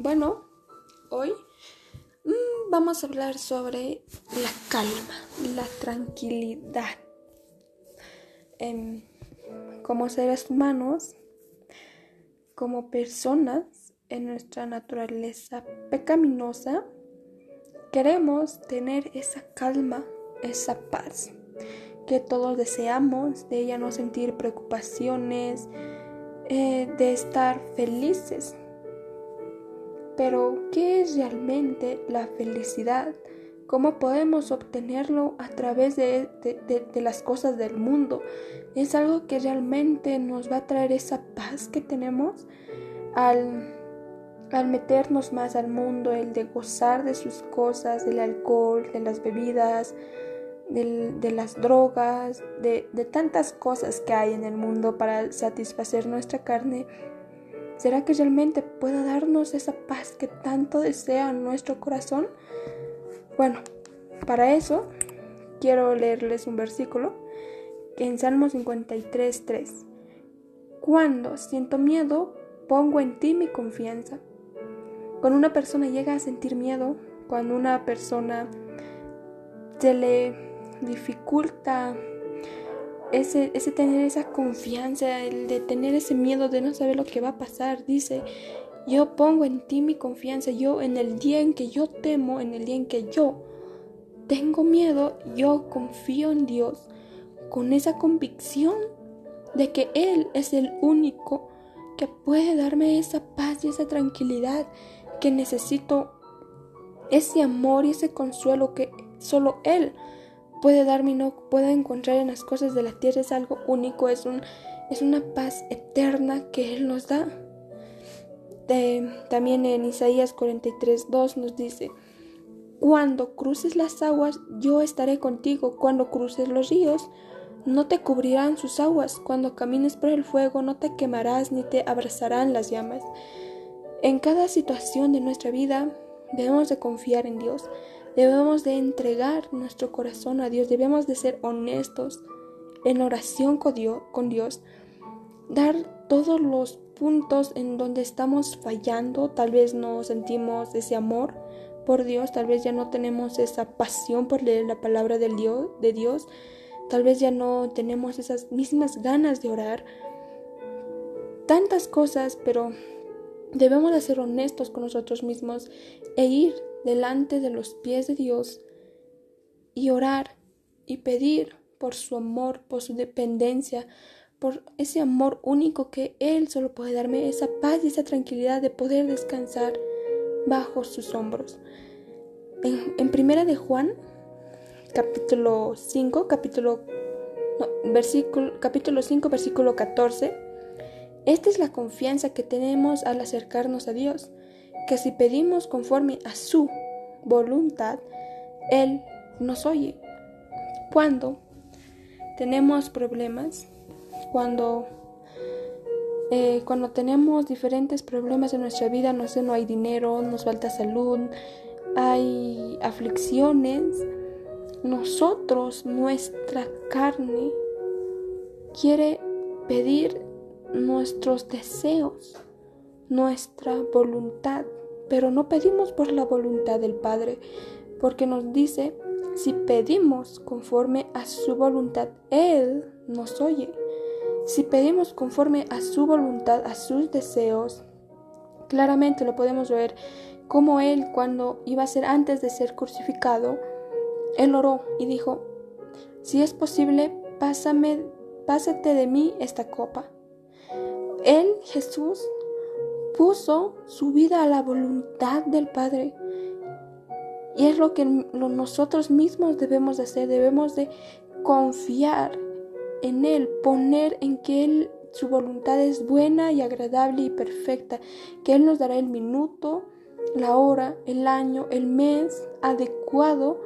Bueno, hoy mm, vamos a hablar sobre la calma, la tranquilidad. Em, como seres humanos, como personas en nuestra naturaleza pecaminosa, queremos tener esa calma, esa paz que todos deseamos, de ella no sentir preocupaciones, eh, de estar felices. Pero, ¿qué es realmente la felicidad? ¿Cómo podemos obtenerlo a través de, las cosas del mundo? ¿Es algo que realmente nos va a traer esa paz que tenemos al, al meternos más al mundo, el de gozar de sus cosas, del alcohol, de las bebidas, de, las drogas, de, tantas cosas que hay en el mundo para satisfacer nuestra carne, ¿será que realmente pueda darnos esa paz que tanto desea nuestro corazón? Bueno, para eso quiero leerles un versículo en Salmo 53, 3. Cuando siento miedo, pongo en ti mi confianza. Cuando una persona llega a sentir miedo, cuando una persona se le dificulta ese, tener esa confianza, el de tener ese miedo de no saber lo que va a pasar. Dice, yo pongo en ti mi confianza, yo en el día en que yo temo, en el día en que yo tengo miedo, yo confío en Dios con esa convicción de que Él es el único que puede darme esa paz y esa tranquilidad que necesito, ese amor y ese consuelo que solo Él puede darme y no puedo encontrar en las cosas de la tierra es algo único, es, un, es una paz eterna que Él nos da. también en Isaías 43, 2 nos dice, cuando cruces las aguas, yo estaré contigo, cuando cruces los ríos, no te cubrirán sus aguas, cuando camines por el fuego, no te quemarás ni te abrazarán las llamas. En cada situación de nuestra vida debemos de confiar en Dios. Debemos de entregar nuestro corazón a Dios, debemos de ser honestos en oración con Dios, dar todos los puntos en donde estamos fallando, tal vez no sentimos ese amor por Dios, tal vez ya no tenemos esa pasión por leer la palabra del Dios, de Dios, tal vez ya no tenemos esas mismas ganas de orar. Tantas cosas, pero debemos de ser honestos con nosotros mismos e ir delante de los pies de Dios y orar y pedir por su amor, por su dependencia, por ese amor único que Él solo puede darme, esa paz y esa tranquilidad de poder descansar bajo sus hombros. En, Primera de Juan, capítulo 5, capítulo, versículo, capítulo 5, versículo 14, esta es la confianza que tenemos al acercarnos a Dios que si pedimos conforme a su voluntad, Él nos oye. Cuando tenemos problemas, cuando, eh, cuando tenemos diferentes problemas en nuestra vida, no sé, no hay dinero, nos falta salud, hay aflicciones, nosotros, nuestra carne, quiere pedir nuestros deseos, nuestra voluntad pero no pedimos por la voluntad del Padre, porque nos dice, si pedimos conforme a su voluntad, Él nos oye. Si pedimos conforme a su voluntad, a sus deseos, claramente lo podemos ver como Él cuando iba a ser antes de ser crucificado, Él oró y dijo, si es posible, pásame, pásate de mí esta copa. Él, Jesús, puso su vida a la voluntad del Padre. Y es lo que nosotros mismos debemos de hacer, debemos de confiar en Él, poner en que Él, su voluntad es buena y agradable y perfecta, que Él nos dará el minuto, la hora, el año, el mes adecuado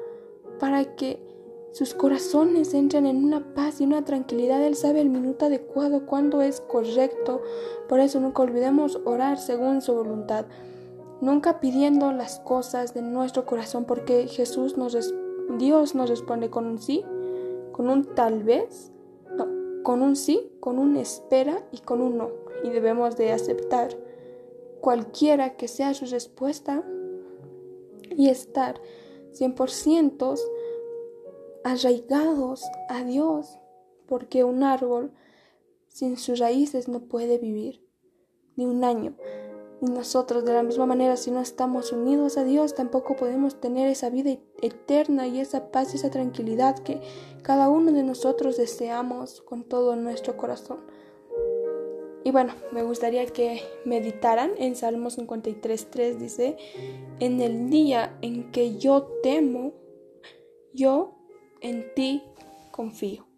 para que sus corazones entran en una paz y una tranquilidad. Él sabe el minuto adecuado, cuándo es correcto. Por eso nunca olvidemos orar según su voluntad. Nunca pidiendo las cosas de nuestro corazón, porque Jesús nos Dios nos responde con un sí, con un tal vez, no, con un sí, con un espera y con un no. Y debemos de aceptar cualquiera que sea su respuesta y estar 100% arraigados a Dios, porque un árbol sin sus raíces no puede vivir ni un año. Y nosotros de la misma manera, si no estamos unidos a Dios, tampoco podemos tener esa vida eterna y esa paz y esa tranquilidad que cada uno de nosotros deseamos con todo nuestro corazón. Y bueno, me gustaría que meditaran en Salmos 53.3 dice, en el día en que yo temo, yo en ti confío.